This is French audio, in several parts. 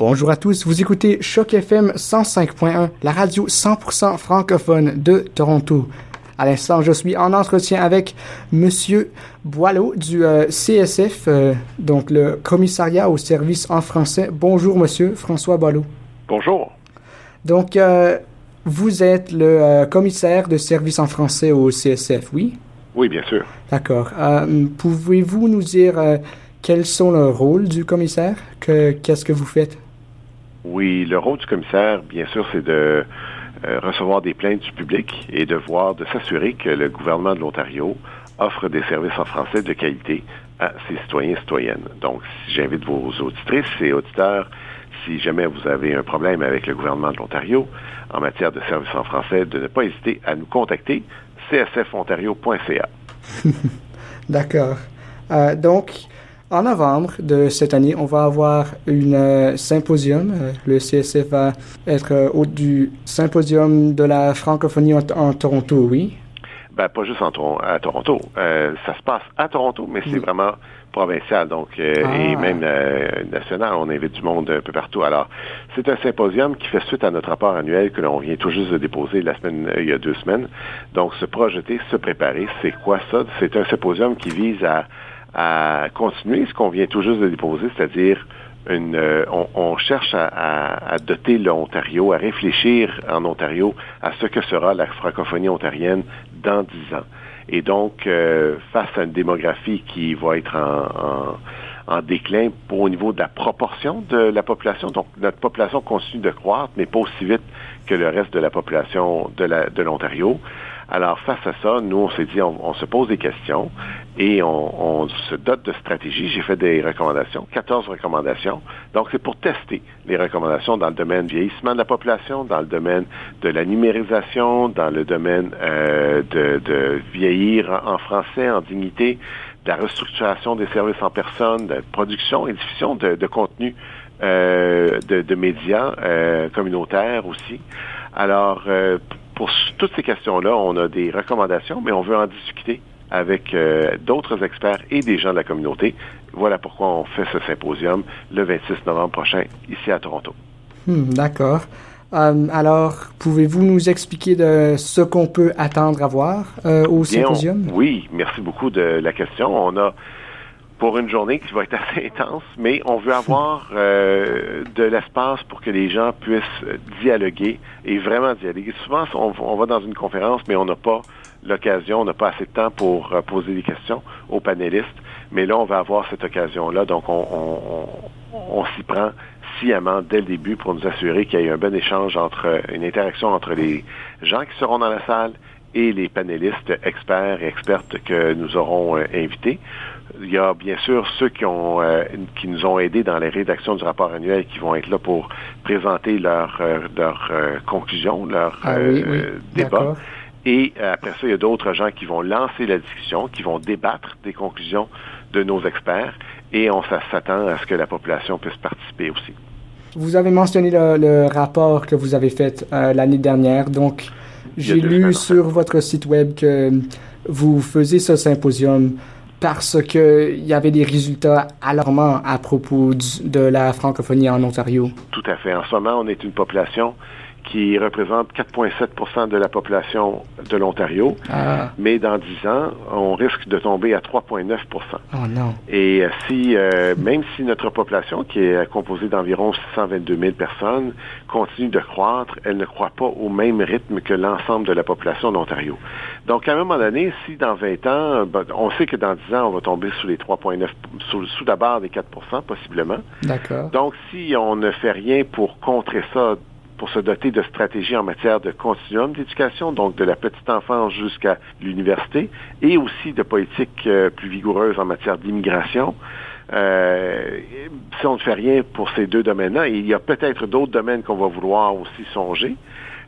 Bonjour à tous, vous écoutez Choc FM 105.1, la radio 100% francophone de Toronto. À l'instant, je suis en entretien avec Monsieur Boileau du euh, CSF, euh, donc le commissariat au service en français. Bonjour, Monsieur François Boileau. Bonjour. Donc, euh, vous êtes le commissaire de service en français au CSF, oui? Oui, bien sûr. D'accord. Pouvez-vous nous dire quels sont le rôle du commissaire? Qu'est-ce que vous faites? Oui, le rôle du commissaire, bien sûr, c'est de euh, recevoir des plaintes du public et de voir, de s'assurer que le gouvernement de l'Ontario offre des services en français de qualité à ses citoyens et citoyennes. Donc, j'invite vos auditrices et auditeurs, si jamais vous avez un problème avec le gouvernement de l'Ontario en matière de services en français, de ne pas hésiter à nous contacter, csfontario.ca. D'accord. Euh, donc, en novembre de cette année, on va avoir une euh, symposium. Euh, le CSF va être euh, hôte du symposium de la francophonie en, Toronto, oui? Ben, pas juste en, à Toronto. ça se passe à Toronto, mais c'est vraiment provincial, donc et ah. même national. On invite du monde un peu partout. Alors, c'est un symposium qui fait suite à notre rapport annuel que l'on vient tout juste de déposer la semaine, il y a deux semaines. Donc, se projeter, se préparer, c'est quoi ça? C'est un symposium qui vise à à continuer ce qu'on vient tout juste de déposer, c'est-à-dire une, euh, on, cherche à, doter l'Ontario, à réfléchir en Ontario à ce que sera la francophonie ontarienne dans dix ans. Et donc, euh, face à une démographie qui va être en, en, déclin pour, au niveau de la proportion de la population, donc notre population continue de croître, mais pas aussi vite que le reste de la population de l'Ontario. Alors, face à ça, nous, on s'est dit, on, se pose des questions et on, se dote de stratégies. J'ai fait des recommandations, 14 recommandations. Donc, c'est pour tester les recommandations dans le domaine vieillissement de la population, dans le domaine de la numérisation, dans le domaine euh, de, vieillir en français, en dignité, de la restructuration des services en personne, de production et diffusion de, de contenu euh, de, médias euh, communautaires aussi. Alors, pour toutes ces questions-là, on a des recommandations, mais on veut en discuter avec euh, d'autres experts et des gens de la communauté. Voilà pourquoi on fait ce symposium le 26 novembre prochain ici à Toronto. Hmm, d'accord. Euh, alors, pouvez-vous nous expliquer de ce qu'on peut attendre à voir euh, au symposium? oui, merci beaucoup de la question. On a pour une journée qui va être assez intense, mais on veut avoir euh, de l'espace pour que les gens puissent dialoguer et vraiment dialoguer. Souvent, on, va dans une conférence, mais on n'a pas l'occasion, on n'a pas assez de temps pour euh, poser des questions aux panélistes. Mais là, on va avoir cette occasion-là, donc on, on s'y prend sciemment dès le début pour nous assurer qu'il y ait un bon échange entre une interaction entre les gens qui seront dans la salle et les panélistes experts et expertes que nous aurons euh, invités. Il y a bien sûr ceux qui ont euh, qui nous ont aidés dans les rédactions du rapport annuel qui vont être là pour présenter leurs leur, euh, conclusions, leurs ah débats. Et après ça, il y a d'autres gens qui vont lancer la discussion, qui vont débattre des conclusions de nos experts, et on s'attend à ce que la population puisse participer aussi. Vous avez mentionné le, le rapport que vous avez fait l'année dernière, donc j'ai lu sur votre site web que vous faisiez ce symposium parce qu'il y avait des résultats alarmants à propos de la francophonie en Ontario. Tout à fait. En ce moment, on est une population qui représente 4,7 de la population de l'Ontario. Ah. Mais dans 10 ans, on risque de tomber à 3,9 Oh non. Et euh, si, euh, même si notre population, qui est composée d'environ 622 000 personnes, continue de croître, elle ne croît pas au même rythme que l'ensemble de la population d'Ontario. Donc, à un moment donné, si dans 20 ans, ben, on sait que dans 10 ans, on va tomber sous les 3,9, sous, sous la barre des 4% possiblement. D'accord. Donc, si on ne fait rien pour contrer ça pour se doter de stratégies en matière de continuum d'éducation, donc de la petite enfance jusqu'à l'université, et aussi de politiques euh, plus vigoureuses en matière d'immigration. Euh, si on ne fait rien pour ces deux domaines-là, il y a peut-être d'autres domaines qu'on va vouloir aussi songer.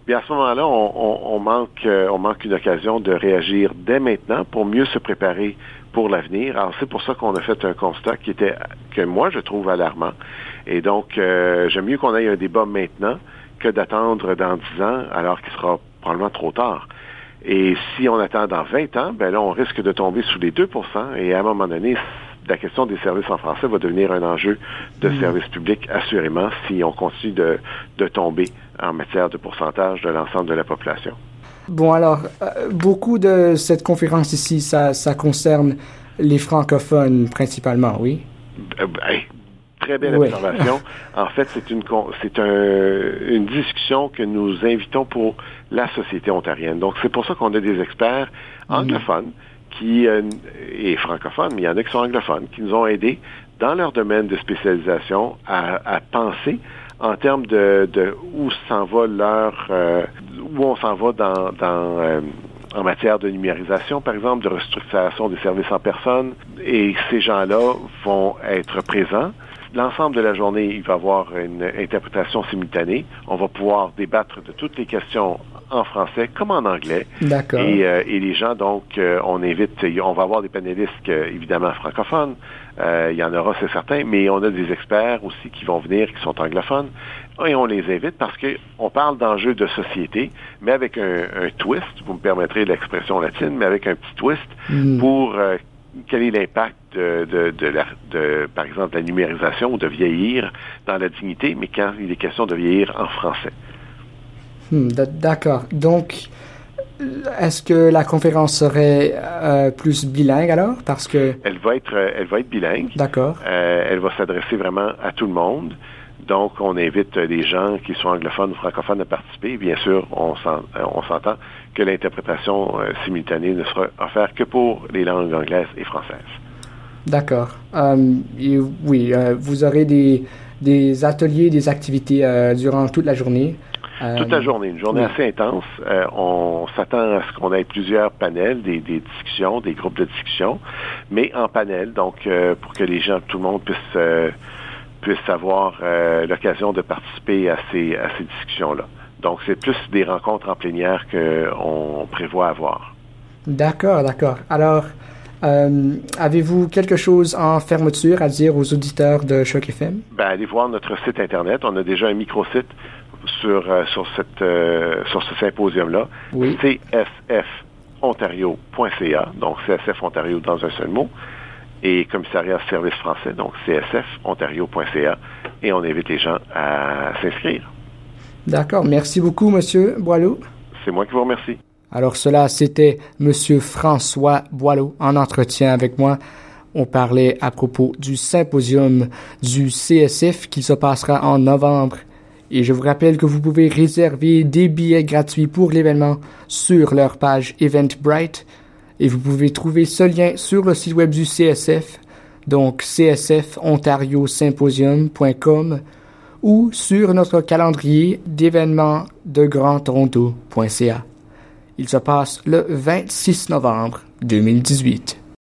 Puis à ce moment-là, on, manque, euh, on manque une occasion de réagir dès maintenant pour mieux se préparer pour l'avenir. Alors c'est pour ça qu'on a fait un constat qui était que moi je trouve alarmant. Et donc j'aime mieux qu'on ait un débat maintenant que d'attendre dans 10 ans alors qu'il sera probablement trop tard. Et si on attend dans 20 ans, ben là, on risque de tomber sous les 2 et à un moment donné, la question des services en français va devenir un enjeu de mm. service public, assurément, si on continue de, de tomber en matière de pourcentage de l'ensemble de la population. Bon, alors, euh, beaucoup de cette conférence ici, ça, ça concerne les francophones principalement, oui? Euh, ben, très belle observation. en fait, c'est une c'est un, une discussion que nous invitons pour la société ontarienne. Donc, c'est pour ça qu'on a des experts mm. anglophones qui euh, et francophones, mais il y en a qui sont anglophones, qui nous ont aidés dans leur domaine de spécialisation à, à penser en termes de, de où s'en va leur euh, où on s'en va dans, dans euh, en matière de numérisation, par exemple, de restructuration des services en personne, et ces gens-là vont être présents. L'ensemble de la journée, il va y avoir une interprétation simultanée. On va pouvoir débattre de toutes les questions en français comme en anglais. D'accord. Et, euh, et, les gens, donc, euh, on invite, on va avoir des panélistes évidemment francophones. Euh, il y en aura, c'est certain, mais on a des experts aussi qui vont venir, qui sont anglophones. Et on les invite parce qu'on parle d'enjeux de société, mais avec un, twist, vous me permettrez l'expression latine, mais avec un petit twist mm. pour quel est l'impact de, de, de, la, de, par exemple, la numérisation ou de vieillir dans la dignité, mais quand il est question de vieillir en français. Hmm, d'accord. Donc, est-ce que la conférence serait euh, plus bilingue alors? Parce que elle va être, euh, elle va être bilingue. D'accord. Euh, elle va s'adresser vraiment à tout le monde. Donc, on invite les gens qui sont anglophones ou francophones à participer. Bien sûr, on s'entend que l'interprétation simultanée ne sera offerte que pour les langues anglaises et françaises. D'accord. oui, vous aurez des, des ateliers, des activités durant toute la journée. Toute la journée, une journée assez intense. Euh, on s'attend à ce qu'on ait plusieurs panels, des, discussions, des groupes de discussion, mais en panel, donc euh, pour que les gens, tout le monde puisse euh, puisse avoir l'occasion de participer à ces à ces discussions-là. Donc c'est plus des rencontres en plénière qu'on prévoit avoir. D'accord, d'accord. Alors, avez-vous quelque chose en fermeture à dire aux auditeurs de Choc FM? Ben, allez voir notre site Internet. On a déjà un micro-site sur, euh, sur, cette, euh, sur ce symposium-là. Oui. csfontario.ca, donc CSF Ontario dans un seul mot, et Commissariat Service français, donc csfontario.ca, et on invite les gens à s'inscrire. D'accord. Merci beaucoup, Monsieur Boileau. C'est moi qui vous remercie. Alors cela, c'était Monsieur François Boileau en entretien avec moi. On parlait à propos du symposium du CSF qui se passera en novembre et je vous rappelle que vous pouvez réserver des billets gratuits pour l'événement sur leur page Eventbrite. Et vous pouvez trouver ce lien sur le site web du CSF, donc csfontario-symposium.com ou sur notre calendrier d'événements de grandtoronto.ca. Il se passe le 26 novembre 2018.